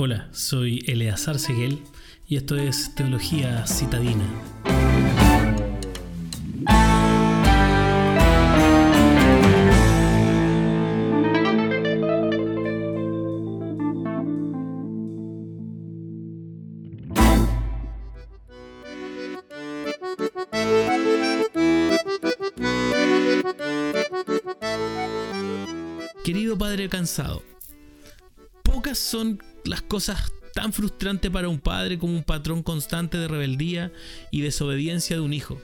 Hola, soy Eleazar Seguel y esto es Teología Citadina. Querido padre cansado, pocas son las cosas tan frustrantes para un padre como un patrón constante de rebeldía y desobediencia de un hijo.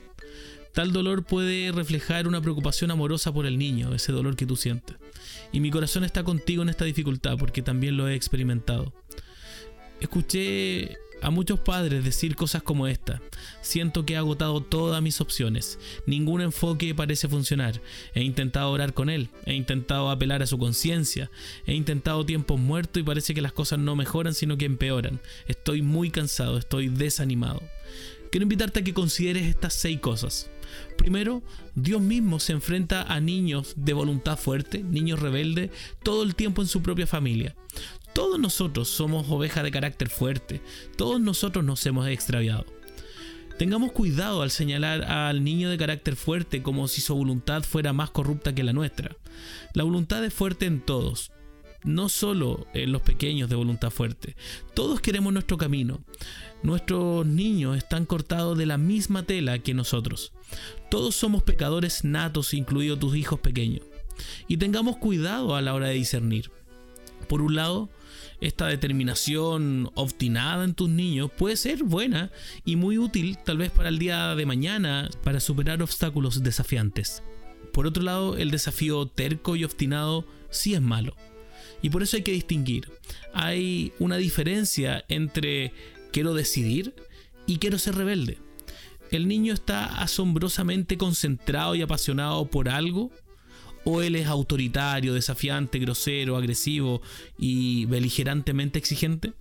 Tal dolor puede reflejar una preocupación amorosa por el niño, ese dolor que tú sientes. Y mi corazón está contigo en esta dificultad porque también lo he experimentado. Escuché a muchos padres decir cosas como esta. Siento que he agotado todas mis opciones. Ningún enfoque parece funcionar. He intentado orar con él. He intentado apelar a su conciencia. He intentado tiempos muertos y parece que las cosas no mejoran sino que empeoran. Estoy muy cansado. Estoy desanimado. Quiero invitarte a que consideres estas seis cosas. Primero, Dios mismo se enfrenta a niños de voluntad fuerte, niños rebeldes, todo el tiempo en su propia familia. Todos nosotros somos ovejas de carácter fuerte, todos nosotros nos hemos extraviado. Tengamos cuidado al señalar al niño de carácter fuerte como si su voluntad fuera más corrupta que la nuestra. La voluntad es fuerte en todos, no solo en los pequeños de voluntad fuerte. Todos queremos nuestro camino. Nuestros niños están cortados de la misma tela que nosotros. Todos somos pecadores natos, incluidos tus hijos pequeños. Y tengamos cuidado a la hora de discernir. Por un lado, esta determinación obstinada en tus niños puede ser buena y muy útil tal vez para el día de mañana para superar obstáculos desafiantes. Por otro lado, el desafío terco y obstinado sí es malo. Y por eso hay que distinguir. Hay una diferencia entre quiero decidir y quiero ser rebelde. El niño está asombrosamente concentrado y apasionado por algo o él es autoritario, desafiante, grosero, agresivo y beligerantemente exigente?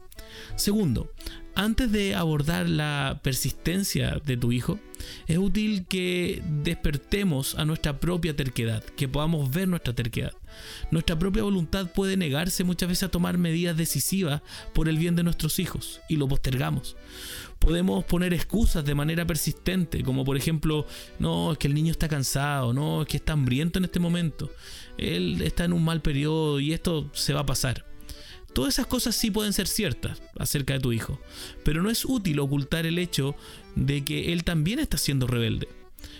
Segundo, antes de abordar la persistencia de tu hijo, es útil que despertemos a nuestra propia terquedad, que podamos ver nuestra terquedad. Nuestra propia voluntad puede negarse muchas veces a tomar medidas decisivas por el bien de nuestros hijos y lo postergamos. Podemos poner excusas de manera persistente, como por ejemplo, no, es que el niño está cansado, no, es que está hambriento en este momento, él está en un mal periodo y esto se va a pasar. Todas esas cosas sí pueden ser ciertas acerca de tu hijo, pero no es útil ocultar el hecho de que él también está siendo rebelde.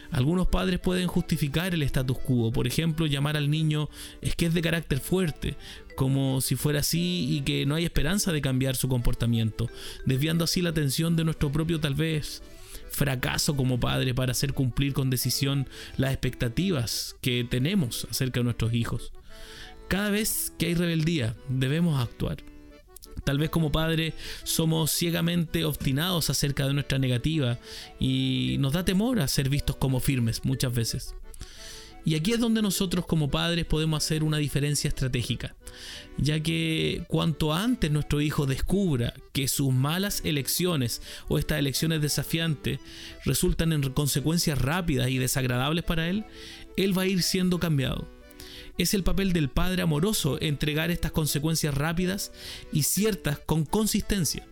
Algunos padres pueden justificar el status quo, por ejemplo, llamar al niño es que es de carácter fuerte, como si fuera así y que no hay esperanza de cambiar su comportamiento, desviando así la atención de nuestro propio tal vez fracaso como padre para hacer cumplir con decisión las expectativas que tenemos acerca de nuestros hijos. Cada vez que hay rebeldía, debemos actuar. Tal vez como padre somos ciegamente obstinados acerca de nuestra negativa y nos da temor a ser vistos como firmes muchas veces. Y aquí es donde nosotros como padres podemos hacer una diferencia estratégica, ya que cuanto antes nuestro hijo descubra que sus malas elecciones o estas elecciones desafiantes resultan en consecuencias rápidas y desagradables para él, él va a ir siendo cambiado es el papel del padre amoroso entregar estas consecuencias rápidas y ciertas con consistencia.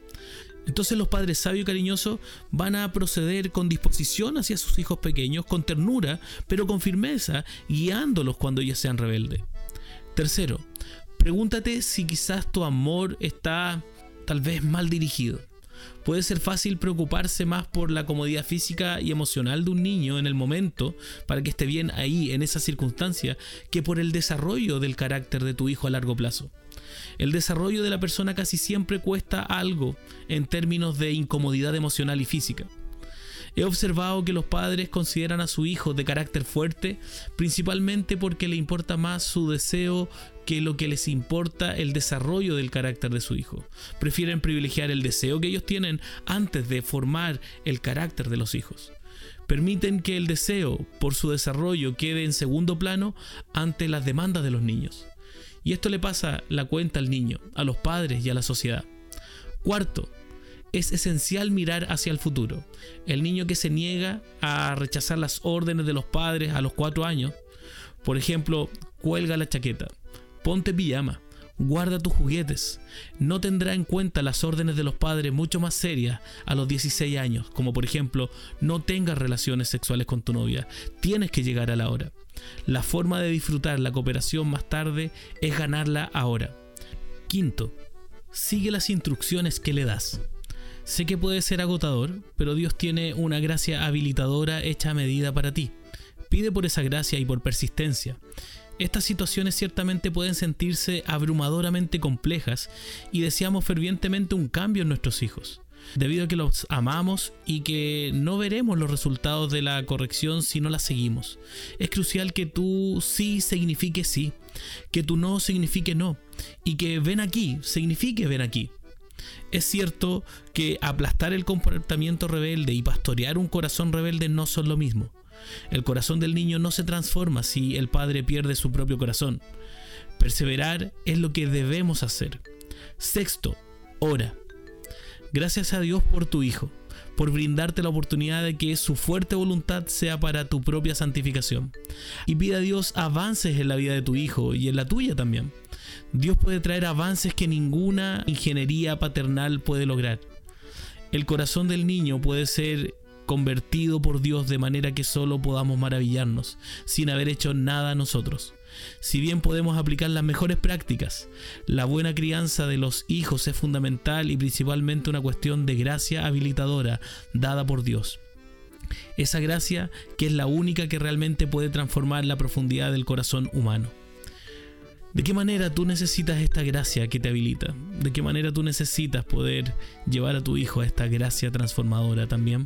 Entonces los padres sabios y cariñosos van a proceder con disposición hacia sus hijos pequeños, con ternura, pero con firmeza, guiándolos cuando ellos sean rebeldes. Tercero, pregúntate si quizás tu amor está tal vez mal dirigido. Puede ser fácil preocuparse más por la comodidad física y emocional de un niño en el momento para que esté bien ahí, en esa circunstancia, que por el desarrollo del carácter de tu hijo a largo plazo. El desarrollo de la persona casi siempre cuesta algo en términos de incomodidad emocional y física. He observado que los padres consideran a su hijo de carácter fuerte principalmente porque le importa más su deseo que lo que les importa el desarrollo del carácter de su hijo. Prefieren privilegiar el deseo que ellos tienen antes de formar el carácter de los hijos. Permiten que el deseo por su desarrollo quede en segundo plano ante las demandas de los niños. Y esto le pasa la cuenta al niño, a los padres y a la sociedad. Cuarto, es esencial mirar hacia el futuro. El niño que se niega a rechazar las órdenes de los padres a los cuatro años, por ejemplo, cuelga la chaqueta, ponte pijama, guarda tus juguetes. No tendrá en cuenta las órdenes de los padres mucho más serias a los 16 años, como por ejemplo, no tengas relaciones sexuales con tu novia, tienes que llegar a la hora. La forma de disfrutar la cooperación más tarde es ganarla ahora. Quinto, sigue las instrucciones que le das. Sé que puede ser agotador, pero Dios tiene una gracia habilitadora hecha a medida para ti. Pide por esa gracia y por persistencia. Estas situaciones ciertamente pueden sentirse abrumadoramente complejas y deseamos fervientemente un cambio en nuestros hijos, debido a que los amamos y que no veremos los resultados de la corrección si no la seguimos. Es crucial que tu sí signifique sí, que tu no signifique no, y que ven aquí signifique ven aquí. Es cierto que aplastar el comportamiento rebelde y pastorear un corazón rebelde no son lo mismo. El corazón del niño no se transforma si el padre pierde su propio corazón. Perseverar es lo que debemos hacer. Sexto, ora. Gracias a Dios por tu hijo, por brindarte la oportunidad de que su fuerte voluntad sea para tu propia santificación. Y pide a Dios avances en la vida de tu hijo y en la tuya también. Dios puede traer avances que ninguna ingeniería paternal puede lograr. El corazón del niño puede ser convertido por Dios de manera que solo podamos maravillarnos, sin haber hecho nada nosotros. Si bien podemos aplicar las mejores prácticas, la buena crianza de los hijos es fundamental y principalmente una cuestión de gracia habilitadora dada por Dios. Esa gracia que es la única que realmente puede transformar la profundidad del corazón humano. ¿De qué manera tú necesitas esta gracia que te habilita? ¿De qué manera tú necesitas poder llevar a tu hijo a esta gracia transformadora también?